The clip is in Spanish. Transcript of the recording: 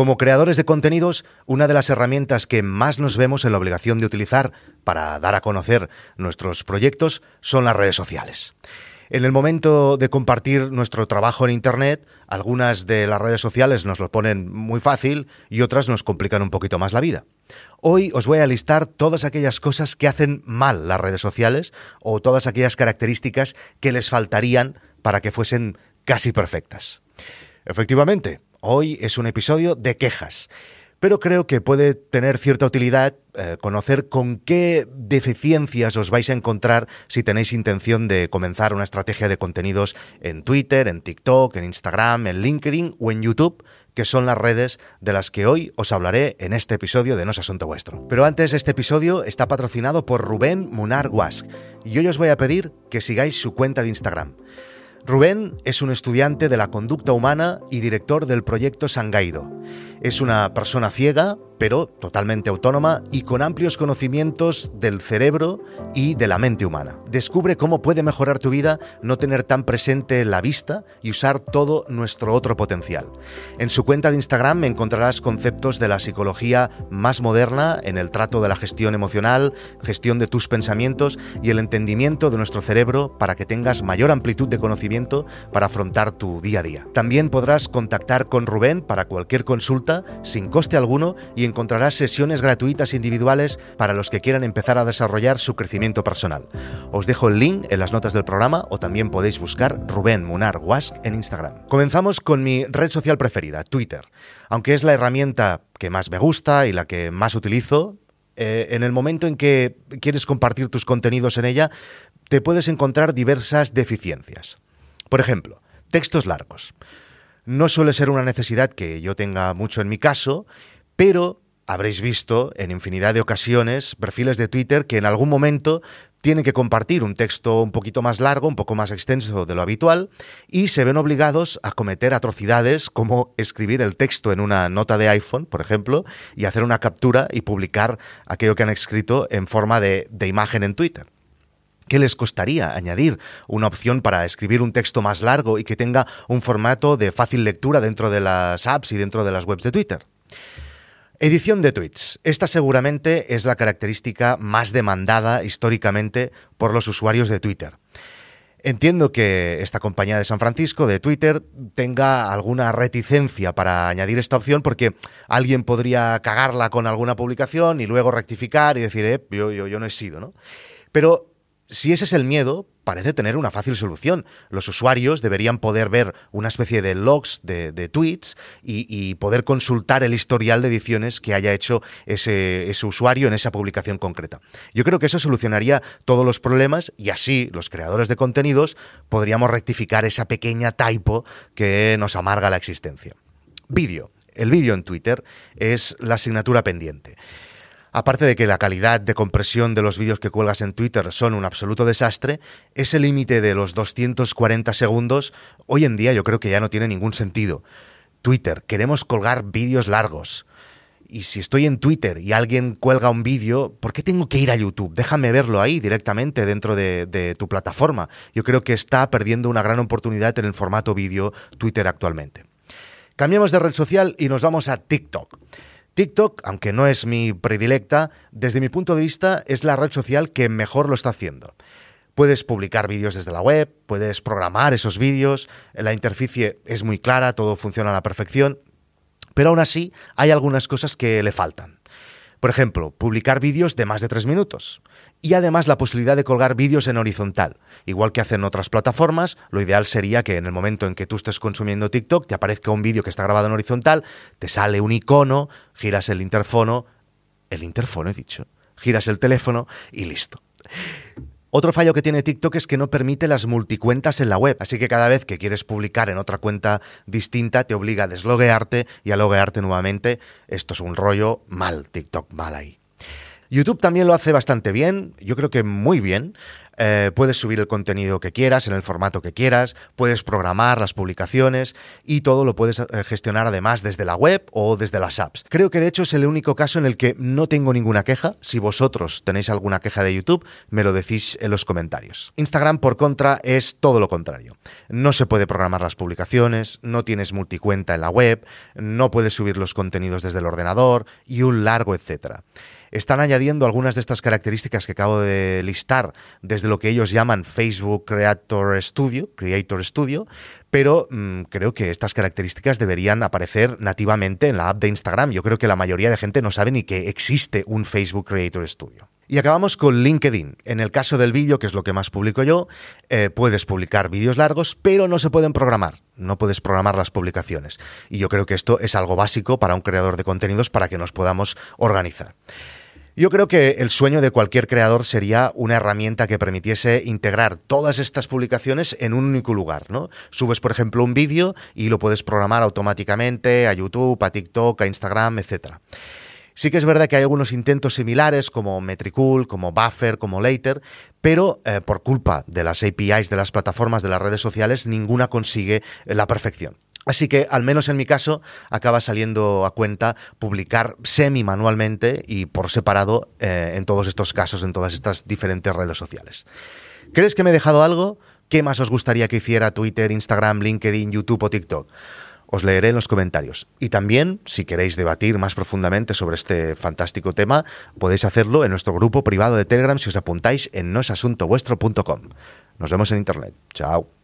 Como creadores de contenidos, una de las herramientas que más nos vemos en la obligación de utilizar para dar a conocer nuestros proyectos son las redes sociales. En el momento de compartir nuestro trabajo en Internet, algunas de las redes sociales nos lo ponen muy fácil y otras nos complican un poquito más la vida. Hoy os voy a listar todas aquellas cosas que hacen mal las redes sociales o todas aquellas características que les faltarían para que fuesen casi perfectas. Efectivamente, hoy es un episodio de quejas pero creo que puede tener cierta utilidad eh, conocer con qué deficiencias os vais a encontrar si tenéis intención de comenzar una estrategia de contenidos en Twitter, en TikTok, en Instagram, en LinkedIn o en YouTube que son las redes de las que hoy os hablaré en este episodio de No es Asunto Vuestro. Pero antes, este episodio está patrocinado por Rubén Munar Guask y hoy os voy a pedir que sigáis su cuenta de Instagram. Rubén es un estudiante de la conducta humana y director del proyecto Sangaido. Es una persona ciega, pero totalmente autónoma y con amplios conocimientos del cerebro y de la mente humana. Descubre cómo puede mejorar tu vida no tener tan presente la vista y usar todo nuestro otro potencial. En su cuenta de Instagram encontrarás conceptos de la psicología más moderna en el trato de la gestión emocional, gestión de tus pensamientos y el entendimiento de nuestro cerebro para que tengas mayor amplitud de conocimiento para afrontar tu día a día. También podrás contactar con Rubén para cualquier consulta sin coste alguno y encontrarás sesiones gratuitas individuales para los que quieran empezar a desarrollar su crecimiento personal. Os dejo el link en las notas del programa o también podéis buscar Rubén Munar Wask en Instagram. Comenzamos con mi red social preferida, Twitter. Aunque es la herramienta que más me gusta y la que más utilizo, eh, en el momento en que quieres compartir tus contenidos en ella, te puedes encontrar diversas deficiencias. Por ejemplo, textos largos. No suele ser una necesidad que yo tenga mucho en mi caso, pero habréis visto en infinidad de ocasiones perfiles de Twitter que en algún momento tienen que compartir un texto un poquito más largo, un poco más extenso de lo habitual, y se ven obligados a cometer atrocidades como escribir el texto en una nota de iPhone, por ejemplo, y hacer una captura y publicar aquello que han escrito en forma de, imagen en Twitter. ¿Qué les costaría añadir una opción para escribir un texto más largo y que tenga un formato de fácil lectura dentro de las apps y dentro de las webs de Twitter? Edición de tweets. Esta seguramente es la característica más demandada históricamente por los usuarios de Twitter. Entiendo que esta compañía de San Francisco, de Twitter, tenga alguna reticencia para añadir esta opción porque alguien podría cagarla con alguna publicación y luego rectificar y decir, eh, yo, yo, yo no he sido, ¿no? Pero si ese es el miedo, parece tener una fácil solución. Los usuarios deberían poder ver una especie de logs de, tweets y, poder consultar el historial de ediciones que haya hecho ese, ese, usuario en esa publicación concreta. Yo creo que eso solucionaría todos los problemas y así los creadores de contenidos podríamos rectificar esa pequeña typo que nos amarga la existencia. Vídeo. El vídeo en Twitter es la asignatura pendiente. Aparte de que la calidad de compresión de los vídeos que cuelgas en Twitter son un absoluto desastre, ese límite de los 240 segundos hoy en día yo creo que ya no tiene ningún sentido. Twitter, queremos colgar vídeos largos. Y si estoy en Twitter y alguien cuelga un vídeo, ¿por qué tengo que ir a YouTube? Déjame verlo ahí directamente dentro de, tu plataforma. Yo creo que está perdiendo una gran oportunidad en el formato vídeo Twitter actualmente. Cambiamos de red social y nos vamos a TikTok. TikTok, aunque no es mi predilecta, desde mi punto de vista es la red social que mejor lo está haciendo. Puedes publicar vídeos desde la web, puedes programar esos vídeos, la interficie es muy clara, todo funciona a la perfección, pero aún así hay algunas cosas que le faltan. Por ejemplo, publicar vídeos de más de tres minutos. Y además la posibilidad de colgar vídeos en horizontal. Igual que hacen otras plataformas, lo ideal sería que en el momento en que tú estés consumiendo TikTok te aparezca un vídeo que está grabado en horizontal, te sale un icono, giras el interfono, el interfono he dicho, giras el teléfono y listo. Otro fallo que tiene TikTok es que no permite las multicuentas en la web, así que cada vez que quieres publicar en otra cuenta distinta te obliga a desloguearte y a loguearte nuevamente. Esto es un rollo mal, TikTok mal ahí. YouTube también lo hace bastante bien, yo creo que muy bien. Eh, puedes subir el contenido que quieras, en el formato que quieras, puedes programar las publicaciones y todo lo puedes eh, gestionar además desde la web o desde las apps. Creo que de hecho es el único caso en el que no tengo ninguna queja. Si vosotros tenéis alguna queja de YouTube, me lo decís en los comentarios. Instagram, por contra, es todo lo contrario. No se puede programar las publicaciones, no tienes multicuenta en la web, no puedes subir los contenidos desde el ordenador y un largo etcétera están añadiendo algunas de estas características que acabo de listar desde lo que ellos llaman Facebook Creator Studio, Creator Studio, pero mm, creo que estas características deberían aparecer nativamente en la app de Instagram. Yo creo que la mayoría de gente no sabe ni que existe un Facebook Creator Studio. Y acabamos con LinkedIn. En el caso del vídeo, que es lo que más publico yo, eh, puedes publicar vídeos largos, pero no se pueden programar. No puedes programar las publicaciones. Y yo creo que esto es algo básico para un creador de contenidos para que nos podamos organizar. Yo creo que el sueño de cualquier creador sería una herramienta que permitiese integrar todas estas publicaciones en un único lugar, ¿no? Subes, por ejemplo, un vídeo y lo puedes programar automáticamente a YouTube, a TikTok, a Instagram, etc. Sí que es verdad que hay algunos intentos similares como Metricool, como Buffer, como Later, pero eh, por culpa de las APIs de las plataformas de las redes sociales, ninguna consigue la perfección. Así que, al menos en mi caso, acaba saliendo a cuenta publicar semi-manualmente y por separado eh, en todos estos casos, en todas estas diferentes redes sociales. ¿Crees que me he dejado algo? ¿Qué más os gustaría que hiciera Twitter, Instagram, LinkedIn, YouTube o TikTok? Os leeré en los comentarios. Y también, si queréis debatir más profundamente sobre este fantástico tema, podéis hacerlo en nuestro grupo privado de Telegram si os apuntáis en noesasuntovuestro.com. Nos vemos en Internet. Chao.